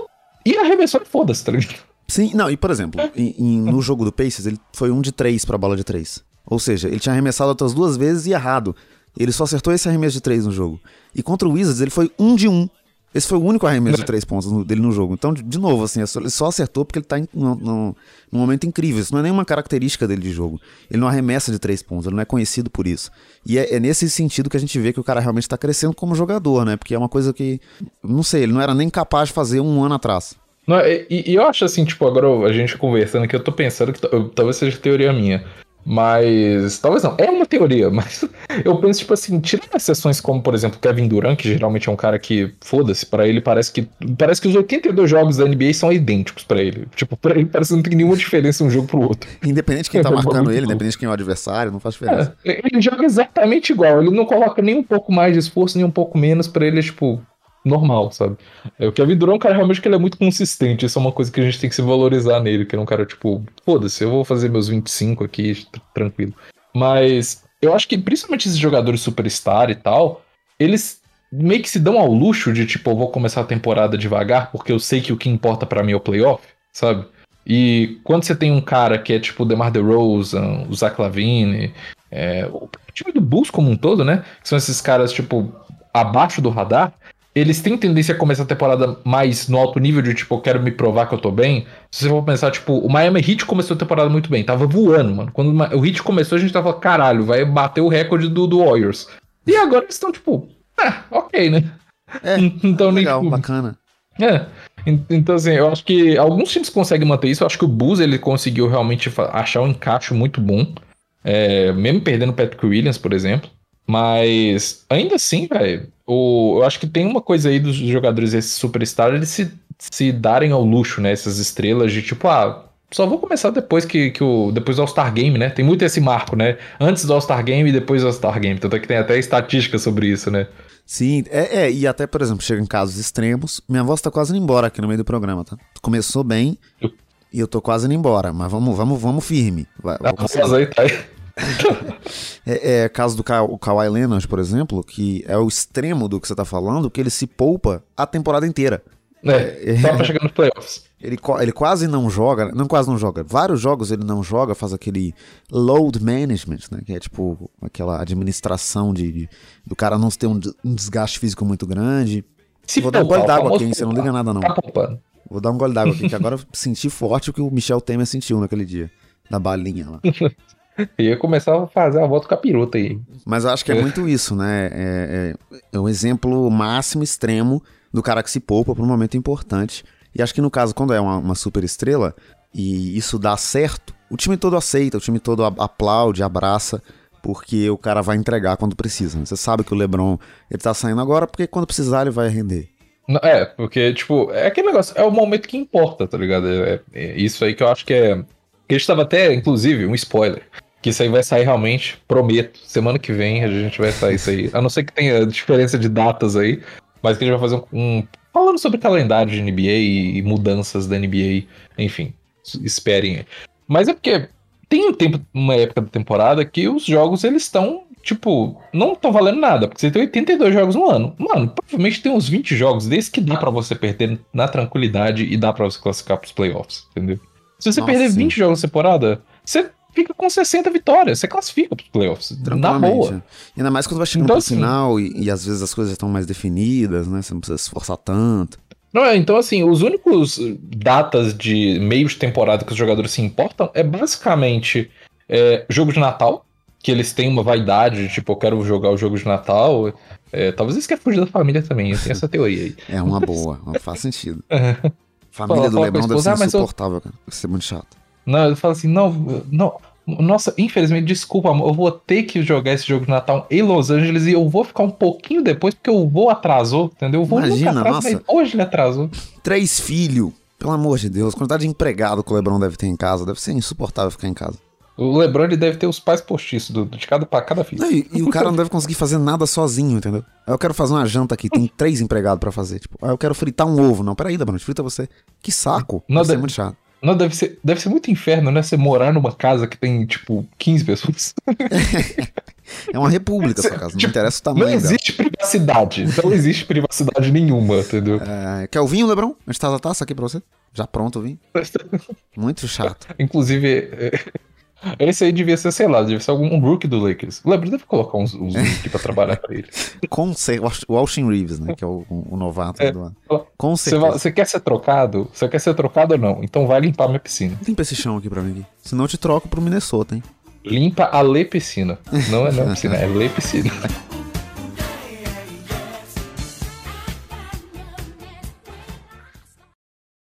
S2: e arremessou e foda-se, tá ligado?
S1: Sim, não, e por exemplo, em, em, no jogo do Pacers, ele foi um de três pra bola de três. Ou seja, ele tinha arremessado outras duas vezes e errado. Ele só acertou esse arremesso de três no jogo. E contra o Wizards, ele foi um de um. Esse foi o único arremesso de três pontos dele no jogo. Então, de, novo, assim, ele só acertou porque ele tá em, no, no, num momento incrível. Isso não é nenhuma característica dele de jogo. Ele não arremessa de três pontos, ele não é conhecido por isso. E é, é nesse sentido que a gente vê que o cara realmente tá crescendo como jogador, né? Porque é uma coisa que, não sei, ele não era nem capaz de fazer um ano atrás.
S2: Não, e, e eu acho assim, tipo, agora a gente conversando aqui, eu tô pensando que talvez seja teoria minha. Mas. Talvez não. É uma teoria, mas eu penso, tipo assim, tirando exceções como, por exemplo, Kevin Durant, que geralmente é um cara que, foda-se, para ele parece que. Parece que os 82 jogos da NBA são idênticos para ele. Tipo, pra ele parece que não tem nenhuma diferença um jogo pro outro.
S1: Independente de quem tá marcando ele, independente de quem é o adversário, não faz diferença.
S2: É, ele joga exatamente igual. Ele não coloca nem um pouco mais de esforço, nem um pouco menos para ele, tipo, normal, sabe? É, o Kevin Durant é um cara realmente que ele é muito consistente. Isso é uma coisa que a gente tem que se valorizar nele, que é um cara, tipo, foda-se, eu vou fazer meus 25 aqui, tranquilo. Mas eu acho que principalmente esses jogadores superstar e tal, eles meio que se dão ao luxo de, tipo, eu vou começar a temporada devagar, porque eu sei que o que importa para mim é o playoff, sabe? E quando você tem um cara que é tipo o DeMar DeRozan, o Zach Lavine, é, o time do Bulls como um todo, né? Que são esses caras, tipo, abaixo do radar, eles têm tendência a começar a temporada mais no alto nível, de tipo, eu quero me provar que eu tô bem. Se você for pensar, tipo, o Miami Heat começou a temporada muito bem, tava voando, mano. Quando o Heat começou, a gente tava, caralho, vai bater o recorde do, do Warriors. E agora eles estão, tipo, ah, ok, né?
S1: É, então, legal, tipo, bacana.
S2: É, então assim, eu acho que alguns times conseguem manter isso. Eu acho que o Bulls, ele conseguiu realmente achar um encaixe muito bom. É, mesmo perdendo o Patrick Williams, por exemplo. Mas ainda assim, velho, eu acho que tem uma coisa aí dos jogadores esses superstars, eles se, se darem ao luxo, né? Essas estrelas de tipo, ah, só vou começar depois que, que o. Depois do All-Star Game, né? Tem muito esse marco, né? Antes do All-Star Game e depois do All-Star Game. Tanto é que tem até estatística sobre isso, né?
S1: Sim, é, é, e até, por exemplo, chega em casos extremos. Minha voz tá quase indo embora aqui no meio do programa, tá? Começou bem eu... e eu tô quase indo embora, mas vamos, vamos, vamos firme. Vai,
S2: a voz aí tá aí.
S1: é, é caso do Ka o Kawhi Leonard, por exemplo, que é o extremo do que você tá falando, que ele se poupa a temporada inteira.
S2: É, só pra chegar nos playoffs.
S1: Ele, ele quase não joga, não quase não joga. Vários jogos ele não joga, faz aquele load management, né? Que é tipo aquela administração de, de do cara não ter um, um desgaste físico muito grande. Se Vou dar um gole d'água aqui, hein? Você não liga nada, não. Tá Vou dar um gole d'água aqui, que agora eu senti forte o que o Michel Temer sentiu naquele dia. Na balinha lá.
S2: Ia começar a fazer a volta com a piruta aí.
S1: Mas eu acho que é, muito isso, né? É, é, é um exemplo máximo, extremo do cara que se poupa para um momento importante. E acho que no caso, quando é uma, uma super estrela e isso dá certo, o time todo aceita, o time todo aplaude, abraça, porque o cara vai entregar quando precisa. Né? Você sabe que o LeBron ele tá saindo agora porque quando precisar ele vai render.
S2: É, porque, tipo, é aquele negócio, é o momento que importa, tá ligado? É, é isso aí que eu acho que é que a gente estava até, inclusive, um spoiler. Que isso aí vai sair realmente, prometo. Semana que vem a gente vai sair isso aí. A não ser que tenha diferença de datas aí. Mas que a gente vai fazer um. um falando sobre calendário de NBA e mudanças da NBA. Enfim, esperem. Mas é porque tem um tempo, uma época da temporada que os jogos eles estão, tipo, não estão valendo nada. Porque você tem 82 jogos no ano. Mano, provavelmente tem uns 20 jogos desde que dá para você perder na tranquilidade e dá para você classificar pros playoffs, entendeu? Se você Nossa, perder 20 sim. jogos na temporada, você fica com 60 vitórias, você classifica pros playoffs. Na boa.
S1: Ainda mais quando vai chegando então, pro assim, final e, e, às vezes as coisas estão mais definidas, né? Você não precisa se esforçar tanto.
S2: Não, é, então assim, os únicos datas de meio de temporada que os jogadores se importam é basicamente é, jogo de Natal, que eles têm uma vaidade, de, tipo, eu quero jogar o jogo de Natal. É, talvez eles querem fugir da família também, tem essa teoria aí.
S1: É uma boa, faz sentido. Família fala, do Lebron deve ser ah, insuportável, eu... cara. Deve ser muito chato.
S2: Não, ele fala assim, não, não, Nossa, infelizmente, desculpa, amor, eu vou ter que jogar esse jogo de Natal em Los Angeles e eu vou ficar um pouquinho depois porque o voo atrasou, entendeu? O voo
S1: Imagina,
S2: nunca atrasa,
S1: nossa.
S2: hoje ele atrasou.
S1: Três filhos. Pelo amor de Deus, quantidade de empregado que o Lebron deve ter em casa. Deve ser insuportável ficar em casa.
S2: O LeBron ele deve ter os pais postiços do, de cada para cada filho.
S1: Não, E, e o cara não deve conseguir fazer nada sozinho, entendeu? Aí eu quero fazer uma janta aqui, tem três empregados pra fazer. Tipo, aí eu quero fritar um ovo. Não, peraí, Lebron, frita você. Que saco.
S2: Não,
S1: Deve ser
S2: deve-
S1: muito chato.
S2: Não, deve ser, deve ser muito inferno, né? Você morar numa casa que tem, tipo, 15 pessoas.
S1: É uma república essa casa, não
S2: Tipo,
S1: interessa o
S2: Não
S1: tamanho dela.
S2: existe privacidade. Não existe privacidade nenhuma, entendeu?
S1: É, quer o vinho, Lebron? A gente traz a taça aqui pra você. Já pronto o vinho. Muito chato.
S2: Inclusive, é, esse aí devia ser, sei lá, devia ser algum um rookie do Lakers. O LeBron deve colocar uns, uns rookie pra trabalhar pra ele.
S1: Com o Austin Reeves, né? Que é o, o novato
S2: É.
S1: do Com
S2: Você,
S1: certeza.
S2: você quer ser trocado? Você quer ser trocado ou não? Então vai limpar minha piscina.
S1: Limpa esse chão aqui pra mim. Aqui. Senão eu te troco pro Minnesota, hein?
S2: Limpa a lê piscina. Não é não piscina, é lê piscina.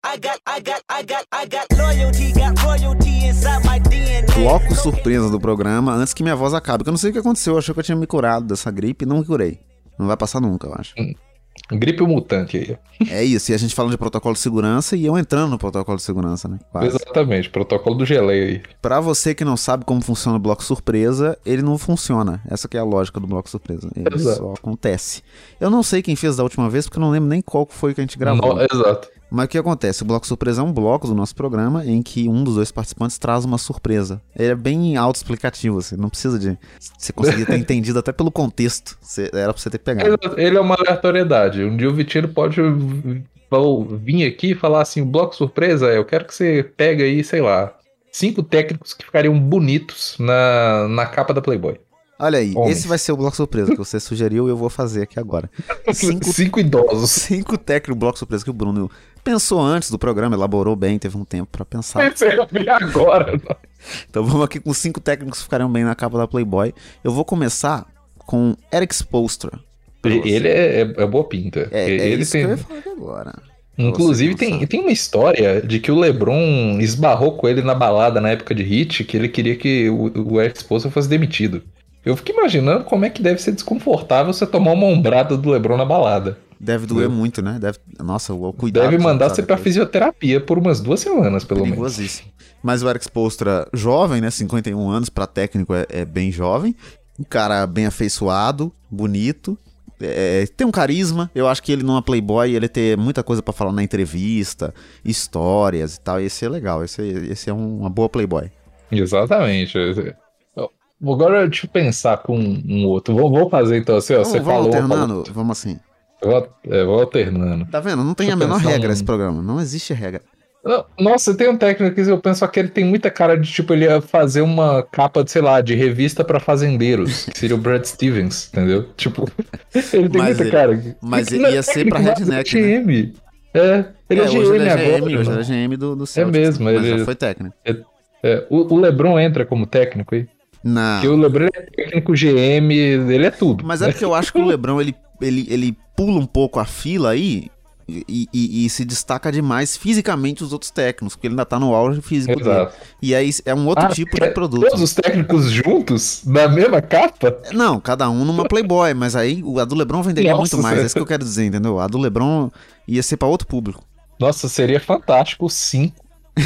S3: I got, I got, I got, I got loyalty, got royalty.
S1: Bloco surpresa do programa antes que minha voz acabe. Que eu não sei o que aconteceu. Eu achei que eu tinha me curado dessa gripe e não me curei. Não vai passar nunca, eu acho.
S2: Gripe mutante aí.
S1: É isso. E a gente falando de protocolo de segurança e eu entrando no protocolo de segurança, né? Quase.
S2: Exatamente, protocolo do geleia aí.
S1: Pra você que não sabe como funciona o bloco surpresa, ele não funciona. Essa que é a lógica do bloco surpresa. Ele
S2: Exato.
S1: só acontece. Eu não sei quem fez da última vez, porque eu não lembro nem qual foi que a gente gravou.
S2: No- exato.
S1: Mas o que acontece? O bloco surpresa é um bloco do nosso programa em que um dos dois participantes traz uma surpresa. Ele é bem autoexplicativo, assim, não precisa de. Você conseguir ter entendido até pelo contexto. Era pra você ter pegado.
S2: Exato. Ele é uma aleatoriedade. Um dia o Vitinho pode vir aqui e falar assim: o bloco surpresa, eu quero que você pegue aí, sei lá, cinco técnicos que ficariam bonitos na, na capa da Playboy.
S1: Olha aí,
S2: Homens.
S1: esse vai ser o bloco surpresa que você sugeriu e eu vou fazer aqui agora. Cinco,
S2: Cinco idosos.
S1: cinco técnicos bloco surpresa que o Bruno pensou antes do programa, elaborou bem, teve um tempo pra pensar.
S2: Agora.
S1: Então vamos aqui com cinco técnicos que ficariam bem na capa da Playboy. Eu vou começar com Eric Spoelstra.
S2: Ele é, é- é boa pinta.
S1: É, é
S2: ele tem.
S1: que eu ia falar agora.
S2: Inclusive, tem, tem uma história de que o LeBron esbarrou com ele na balada na época de hit, que ele queria que o, o Eric Spoelstra fosse demitido. Eu fico imaginando como é que deve ser desconfortável você tomar uma ombrada do LeBron na balada.
S1: Deve doer muito, né? Deve... Nossa, o cuidado.
S2: Deve mandar você pra fisioterapia por umas duas semanas, pelo menos.
S1: Mas o Eric Spoelstra, jovem, né? 51 anos, pra técnico é, é bem jovem. Um cara bem afeiçoado, bonito. é, tem um carisma. Eu acho que ele numa Playboy ele ter muita coisa pra falar na entrevista, histórias e tal. Esse é legal. Esse, esse é um- uma boa Playboy.
S2: Exatamente. Agora deixa eu pensar com um outro. Vou, vou fazer então assim, ó.
S1: Vamos,
S2: Você falou.
S1: alternando? Vamos assim.
S2: Vou, é, vou alternando.
S1: Tá vendo? Não tem
S2: Deixa
S1: a
S2: eu
S1: menor regra
S2: um-
S1: esse programa. Não existe regra.
S2: Nossa, tem um técnico que eu penso só que ele tem muita cara de tipo, ele ia fazer uma capa de, sei lá, de revista pra fazendeiros, que seria o Brad Stevens, entendeu? Tipo, ele tem
S1: Mas
S2: muita
S1: ele-
S2: cara.
S1: mas
S2: Ele não é
S1: ia ser pra Redneck,
S2: é
S1: né?
S2: É, ele é,
S1: É,
S2: GM
S1: ele é
S2: agora.
S1: GM, hoje
S2: né?
S1: é GM do, do Celtics,
S2: mesmo,
S1: Mas
S2: ele-
S1: já foi técnico.
S2: É, o, o LeBron entra como técnico aí.
S1: Não.
S2: Porque o LeBron é técnico, GM, ele é tudo.
S1: Mas é porque eu acho que o Lebron ele, ele, ele pula um pouco a fila aí e, e- e se destaca demais fisicamente os outros técnicos, porque ele ainda tá no auge físico dele.
S2: Exato.
S1: E aí é um outro
S2: Ah,
S1: tipo
S2: é,
S1: de produto.
S2: Todos os técnicos juntos, na mesma capa?
S1: Não, cada um numa Playboy, mas aí o- a do Lebron venderia
S2: Nossa,
S1: muito mais, é isso que eu quero dizer, entendeu? A do Lebron ia ser pra outro público.
S2: Nossa, seria fantástico cinco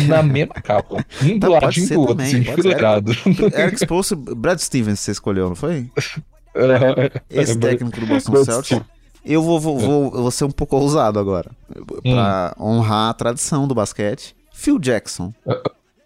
S2: na mesma capa. Um
S1: Tá,
S2: do ladinho do outro, enfileirado.
S1: Eric Spoelstra, Brad Stevens você escolheu, não foi?
S2: É,
S1: Esse
S2: é,
S1: técnico do Boston Celtics. Eu vou, vou, vou, eu vou ser um pouco ousado agora, pra honrar a tradição do basquete. Phil Jackson.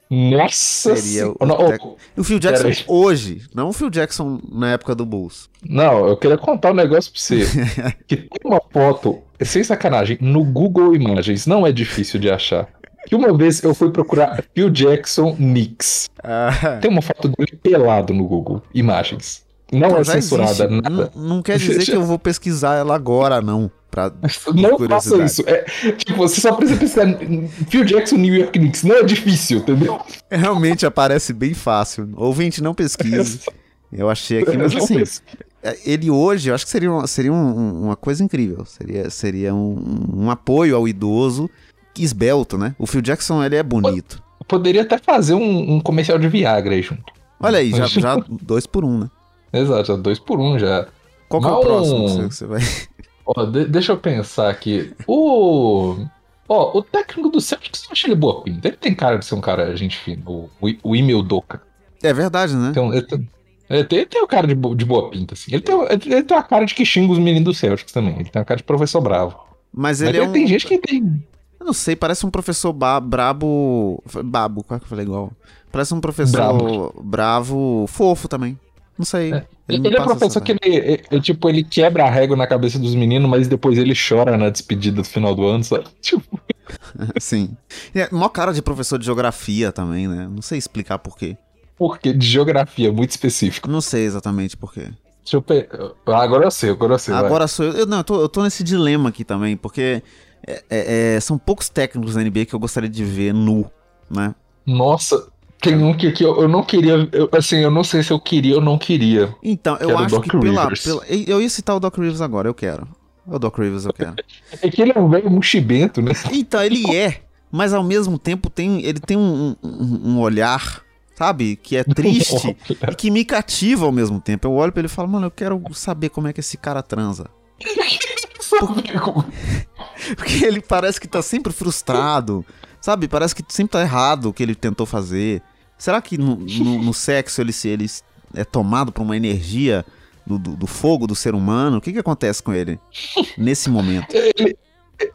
S2: Nossa
S1: Seria o.
S2: Não,
S1: tec- o Phil Jackson hoje, não o Phil Jackson na época do Bulls.
S2: não, eu queria contar um negócio pra você. que tem uma foto, sem sacanagem, no Google Imagens, não é difícil de achar. Que uma vez eu fui procurar Phil Jackson Knicks.
S1: Ah,
S2: Tem uma foto dele pelado no Google Imagens. Não é censurada.
S1: Não, não quer dizer que eu vou pesquisar ela agora, não. Pra,
S2: Não faça isso. É, tipo, você só precisa pesquisar Phil Jackson New York Knicks. Não é difícil, entendeu?
S1: Realmente aparece bem fácil. Ouvinte, não pesquise. Eu achei aqui, mas assim, é, ele hoje, eu acho que seria, uma, seria um- uma coisa incrível. Seria, seria um, um apoio ao idoso esbelto, né? O Phil Jackson, ele é bonito.
S2: poderia até fazer um, um comercial de Viagra aí junto.
S1: Olha aí, já, já dois por um, né?
S2: Exato, já dois por um já.
S1: Qual que é o próximo que você- você vai.
S2: Ó, de- deixa eu pensar aqui. O. Ó, o técnico do Celtics, eu acho ele boa pinta. Ele tem cara de ser um cara gente fina. O, o, Emil Doca.
S1: É verdade, né?
S2: Um- ele, tem, ele, tem, ele tem um cara de, bo- de boa pinta, assim. Ele tem, ele, tem uma cara de que xinga os meninos do Celtics também. Ele tem uma cara de professor bravo.
S1: Mas
S2: Mas
S1: ele é um.
S2: tem gente que tem.
S1: Eu não sei, parece um professor ba brabo. Babo, qual que eu falei igual? Parece um professor bravo, fofo também. Não sei.
S2: É.
S1: me
S2: Ele, é professor que ele, é- é, tipo, ele quebra a régua na cabeça dos meninos, mas depois ele chora na despedida do final do ano, sabe? Tipo.
S1: Sim. E é mó cara de professor de geografia também, né? Não sei explicar por quê.
S2: porque de geografia, muito específico.
S1: Não sei exatamente por quê.
S2: Deixa eu pe... Agora eu sei, agora eu sei. vai.
S1: Agora sou eu. eu não, eu tô, eu tô nesse dilema aqui também, porque é- é- é, são poucos técnicos da NBA que eu gostaria de ver nu, né?
S2: Nossa, tem um que, que eu, eu não queria. eu- assim, eu não sei se eu queria ou não queria.
S1: Então, eu acho que pela, pela. Eu ia citar o Doc Rivers agora, eu quero. O Doc Rivers eu quero.
S2: É que ele é um velho mochibento, né?
S1: Então, ele é, mas ao mesmo tempo tem, ele tem um, um- um olhar, sabe, que é triste e que me cativa ao mesmo tempo. Eu olho pra ele e falo, mano, eu quero saber como é que esse cara transa. Porque ele parece que tá sempre frustrado, sabe? Parece que sempre tá errado o que ele tentou fazer. Será que no, no- no sexo ele, se ele é tomado por uma energia do, do- do fogo do ser humano? O que que acontece com ele nesse momento?
S2: ele,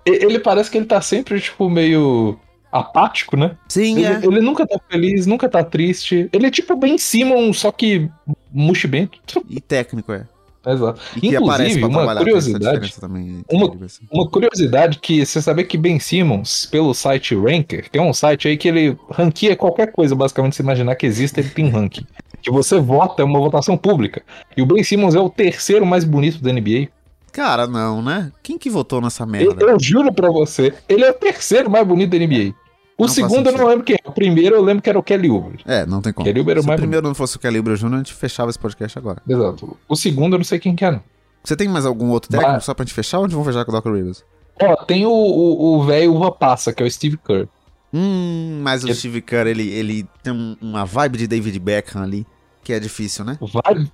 S2: ele parece que ele tá sempre, tipo, meio apático, né?
S1: Sim,
S2: Ele,
S1: é.
S2: ele nunca tá feliz, nunca tá triste. Ele é tipo bem Simon, só que mochibento.
S1: E técnico, é.
S2: Exato.
S1: E
S2: Inclusive, uma curiosidade.
S1: também.
S2: Uma-
S1: assim.
S2: Uma curiosidade que você sabia que Ben Simmons, pelo site Ranker, tem um site aí que ele ranqueia qualquer coisa, basicamente, se imaginar que existe, ele tem ranking. Que você vota, é uma votação pública. E o Ben Simmons é o terceiro mais bonito da NBA.
S1: Cara, não, né? Quem que votou nessa
S2: Eu,
S1: merda?
S2: eu juro pra você, ele é o terceiro mais bonito da NBA. O
S1: Não
S2: segundo eu não lembro quem é. O primeiro eu lembro que era o Kelly Oubre.
S1: É, não tem como.
S2: Kelly Oubre era
S1: Se o
S2: mais
S1: primeiro não fosse o Kelly Oubre Jr., a gente fechava esse podcast agora.
S2: Exato. O segundo eu não sei quem que é, não.
S1: Você tem mais algum outro técnico
S2: Mas-
S1: só pra gente fechar ou a gente vamos fechar com o Doc Rivers?
S2: Ó, tem o- velho uva passa, que é o Steve Kerr.
S1: Hum, mas o Steve Kerr, ele, ele tem um- uma vibe de David Beckham ali, que é difícil, né?
S2: Vai.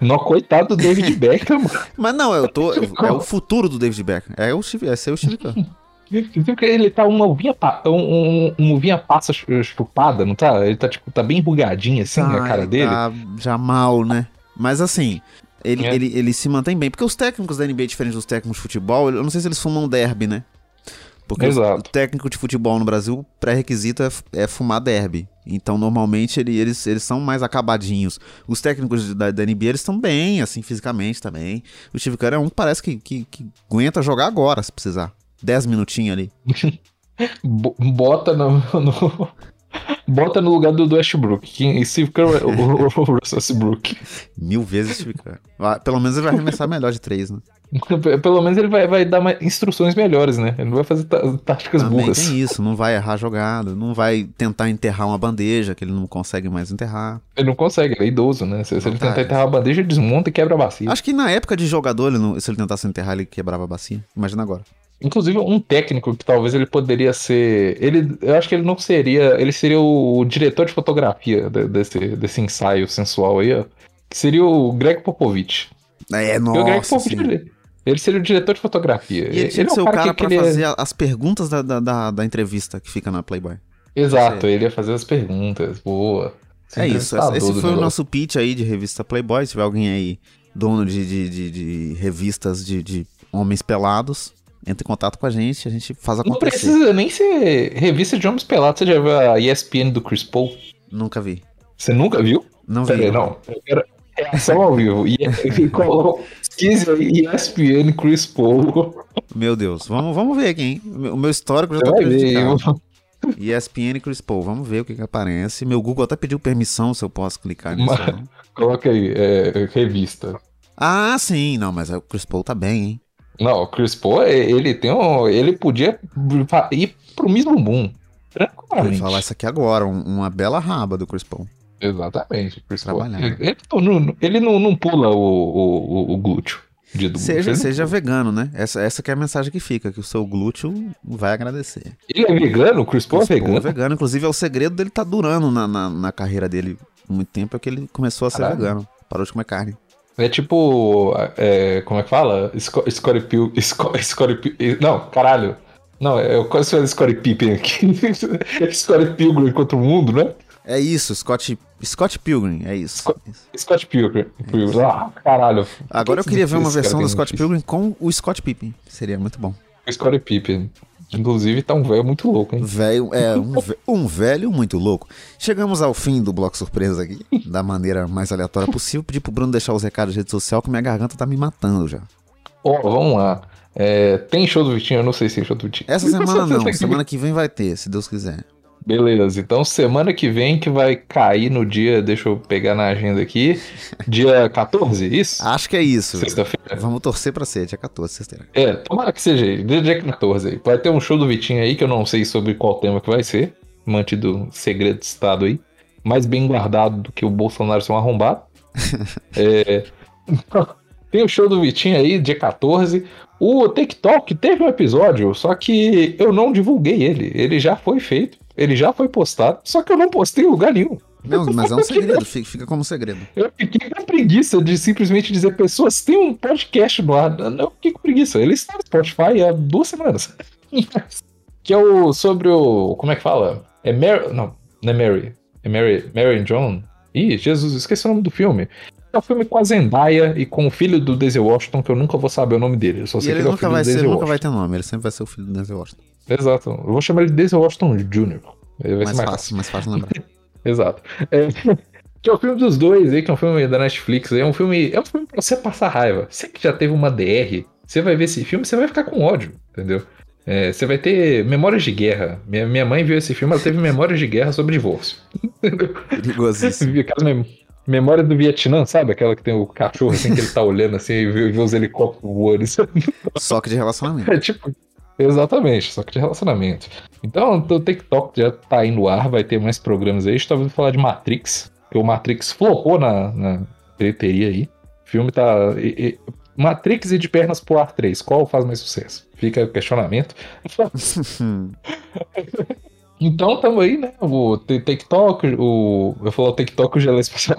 S2: Não, coitado do David Beckham, mano.
S1: Mas não, eu tô. É o futuro do David Beckham. É o Steve, é ser o Steve Kerr.
S2: Viu que ele tá uma uvinha, um, um, uma uvinha passa chu- chupada, não tá? Ele tá, tipo, tá bem enrugadinho assim a
S1: Tá,
S2: cara
S1: ele
S2: dele.
S1: Tá já mal, né? Mas assim, ele,
S2: É.
S1: ele, ele se mantém bem. Porque os técnicos da NBA, diferentes dos técnicos de futebol, eu não sei se eles fumam derby, né? Porque o-
S2: Exato.
S1: o técnico de futebol no Brasil, pré-requisito é, é fumar derby. Então, normalmente, ele- eles, eles são mais acabadinhos. Os técnicos da, da NBA, eles estão bem, assim, fisicamente também. O Steve Kerr é um que parece que, que, que aguenta jogar agora, se precisar. 10 minutinhos ali.
S2: Bo- Bota no, no- Bota no lugar do, do Westbrook. Quem, Steve Kerr é o, o, o Westbrook.
S1: Mil vezes Steve Kerr. Vai- Pelo menos ele vai arremessar melhor de três, né?
S2: Pelo menos ele vai, vai dar mais instruções melhores, né? Ele não vai fazer tá- táticas
S1: Também
S2: burras.
S1: tem isso, não vai errar jogada, não vai tentar enterrar uma bandeja que ele não consegue mais enterrar.
S2: Ele não consegue, ele é idoso, né? Se, se ele
S1: tá,
S2: tentar enterrar a bandeja, ele desmonta e quebra a bacia.
S1: Acho que na época de jogador, ele não- se ele tentasse enterrar, ele quebrava a bacia. Imagina agora.
S2: Inclusive, um técnico que talvez ele poderia ser. Ele, eu acho que ele não seria. Ele seria o diretor de fotografia de- desse, desse ensaio sensual aí, ó. Que seria o Greg Popovich.
S1: É,
S2: Porque o Greg
S1: nossa,
S2: Popovich, ele, ele seria o diretor de fotografia.
S1: E ele que
S2: é
S1: ser o cara
S2: que
S1: pra
S2: ele
S1: fazer as perguntas da, da, da, da entrevista que fica na Playboy.
S2: Exato, ele ia fazer as perguntas. Boa.
S1: É isso, esse foi o nosso pitch aí de revista Playboy. Se tiver alguém aí, dono de, de, de, de revistas de, de homens pelados, entre em contato com a gente, a gente faz
S2: Não
S1: acontecer.
S2: precisa nem ser revista de homens pelados. Você já viu a ESPN do Chris Paul?
S1: Nunca vi.
S2: Você nunca viu?
S1: Não
S2: Pera
S1: vi.
S2: aí, não. Eu quero reação ao vivo. E aí ESPN Chris Paul.
S1: Meu Deus, vamos, vamos ver aqui, hein? O meu histórico já tá prejudicado. ESPN Chris Paul, vamos ver o que, que aparece. Meu Google até pediu permissão se eu posso clicar nisso.
S2: Mas-
S1: não.
S2: Coloca aí, é, revista.
S1: Ah, sim, não, mas o Chris Paul tá bem, hein?
S2: Não, o Chris Paul, ele tem um. Ele podia ir pro mesmo boom. Tranquilamente.
S1: vou falar isso aqui agora, um- uma bela raba do Chris Paul.
S2: Exatamente, Chris Paul.
S1: Trabalhar.
S2: Ele, ele não, ele não, não pula o, o, o- o glúteo.
S1: Seja.
S2: Ele-
S1: seja vegano, né? Essa, essa que é a mensagem que fica, que o seu glúteo vai agradecer.
S2: Ele é vegano? O Chris Paul é
S1: Paul
S2: vegano?
S1: é vegano, inclusive é o segredo dele tá durando na, na, na carreira dele muito tempo, é que ele começou a ser
S2: Caralho.
S1: vegano. Parou de comer carne.
S2: É tipo. é, como é que fala? Sco- Scottie Pil. Sco- Scottie Pil- Não, caralho. Não, eu quase falei Scottie Pippen aqui. Scottie Pilgrim contra o mundo, né?
S1: É isso, Scott, Scott Pilgrim, é isso.
S2: Scott-. Scott Pilgrim. Pilgrim. Ah, caralho.
S1: Agora eu
S2: que
S1: queria ver uma versão do Scott? Pilgrim com o Scott Pippen. Seria muito bom.
S2: O Scottie Pippen. Inclusive, tá um velho muito louco, hein?
S1: Velho, é um, um velho muito louco. Chegamos ao fim do bloco surpresa aqui, da maneira mais aleatória possível. Pedi pro Bruno deixar os recados de rede social, que minha garganta tá me matando já.
S2: Ó, vamos lá. É, tem show do Vitinho? Eu não sei se tem show do Vitinho.
S1: Essa semana não, semana que vem vai ter, se Deus quiser.
S2: Beleza, então semana que vem que vai cair no dia, deixa eu pegar na agenda aqui, dia 14, isso?
S1: Acho que é isso.
S2: Sexta-feira.
S1: Vamos torcer pra ser, dia 14, sexta-feira.
S2: É, tomara que seja aí, dia dia 14 aí. Vai ter um show do Vitinho aí, que eu não sei sobre qual tema que vai ser, mantido segredo de estado aí, mais bem guardado do que o Bolsonaro ser um arrombado. É, tem o show do Vitinho aí, dia 14. O TikTok teve um episódio, só que eu não divulguei ele. Ele já foi feito, ele já foi postado, só que eu não postei em lugar nenhum.
S1: Não, mas é um segredo, fica, como segredo.
S2: Eu fiquei com preguiça de simplesmente dizer pessoas tem um podcast no ar. Eu fiquei com preguiça. Ele está no Spotify há duas semanas. que é o sobre o. Como é que fala? É Mary. Não, não é Mary. É Mary, Mary and John. Ih, Jesus, esqueci o nome do filme. É um filme com a Zendaya e com o filho do Daisy Washington, que eu nunca vou saber o nome dele. Eu só
S1: E
S2: sei que
S1: ele
S2: ele é o
S1: nunca
S2: filho
S1: vai
S2: do
S1: ser, nunca vai ter nome, ele sempre vai ser o filho do Denzel Washington.
S2: Exato. Eu vou chamar ele de Daisy Washington Jr. Ele vai
S1: Mais
S2: ser mais
S1: fácil, mais fácil lembrar.
S2: Exato. É, que é o filme dos dois aí, que é um filme da Netflix. É um filme, é um filme pra você passar raiva. Você que já teve uma DR, você vai ver esse filme, você vai ficar com ódio, entendeu? É, você vai ter memórias de guerra. Minha, minha mãe viu esse filme, ela teve memórias de guerra sobre divórcio.
S1: Perigosíssimo.
S2: Viu Aquelas mem memória do Vietnã, sabe? Aquela que tem o cachorro assim que ele tá olhando assim e vê, vê os helicópteros voando.
S1: Só que de relacionamento.
S2: É tipo. Exatamente, só que de relacionamento. Então, o TikTok já tá aí no ar, vai ter mais programas aí. A gente tá ouvindo falar de Matrix, que o Matrix flopou na, na bilheteria aí. O filme tá. e- e- Matrix e de pernas pro ar 3, qual faz mais sucesso? Fica o questionamento. então, tamo aí, né? O TikTok, o. Eu falo o TikTok, o Gelé Espacial.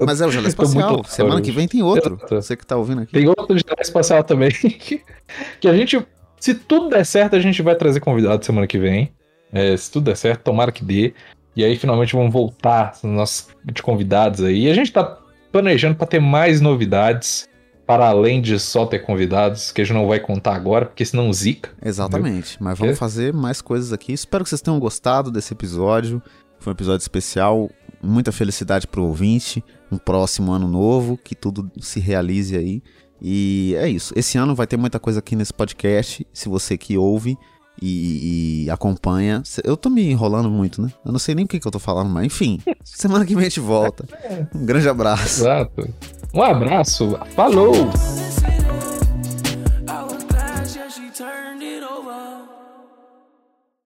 S1: Mas é o
S2: muito
S1: Espacial. Semana que vem tem outro.
S2: Exato.
S1: Você que tá ouvindo aqui.
S2: Tem outro de espacial também. que a gente, se tudo der certo, a gente vai trazer convidado semana que vem. É, se tudo der certo, tomara que dê. E aí finalmente vamos voltar nós de convidados aí. E a gente tá planejando para ter mais novidades. Para além de só ter convidados, que a gente não vai contar agora, porque senão zica.
S1: Exatamente. Mas vamos
S2: É.
S1: fazer mais coisas aqui. Espero que vocês tenham gostado desse episódio. Foi um episódio especial. Muita felicidade pro ouvinte. Um próximo ano novo. Que tudo se realize aí. E é isso. Esse ano vai ter muita coisa aqui nesse podcast. Se você que ouve e, e acompanha. Eu tô me enrolando muito, né? Eu não sei nem o que, que eu tô falando, mas enfim. Semana que vem a gente volta. Um grande abraço.
S2: Exato. Um abraço. Falou!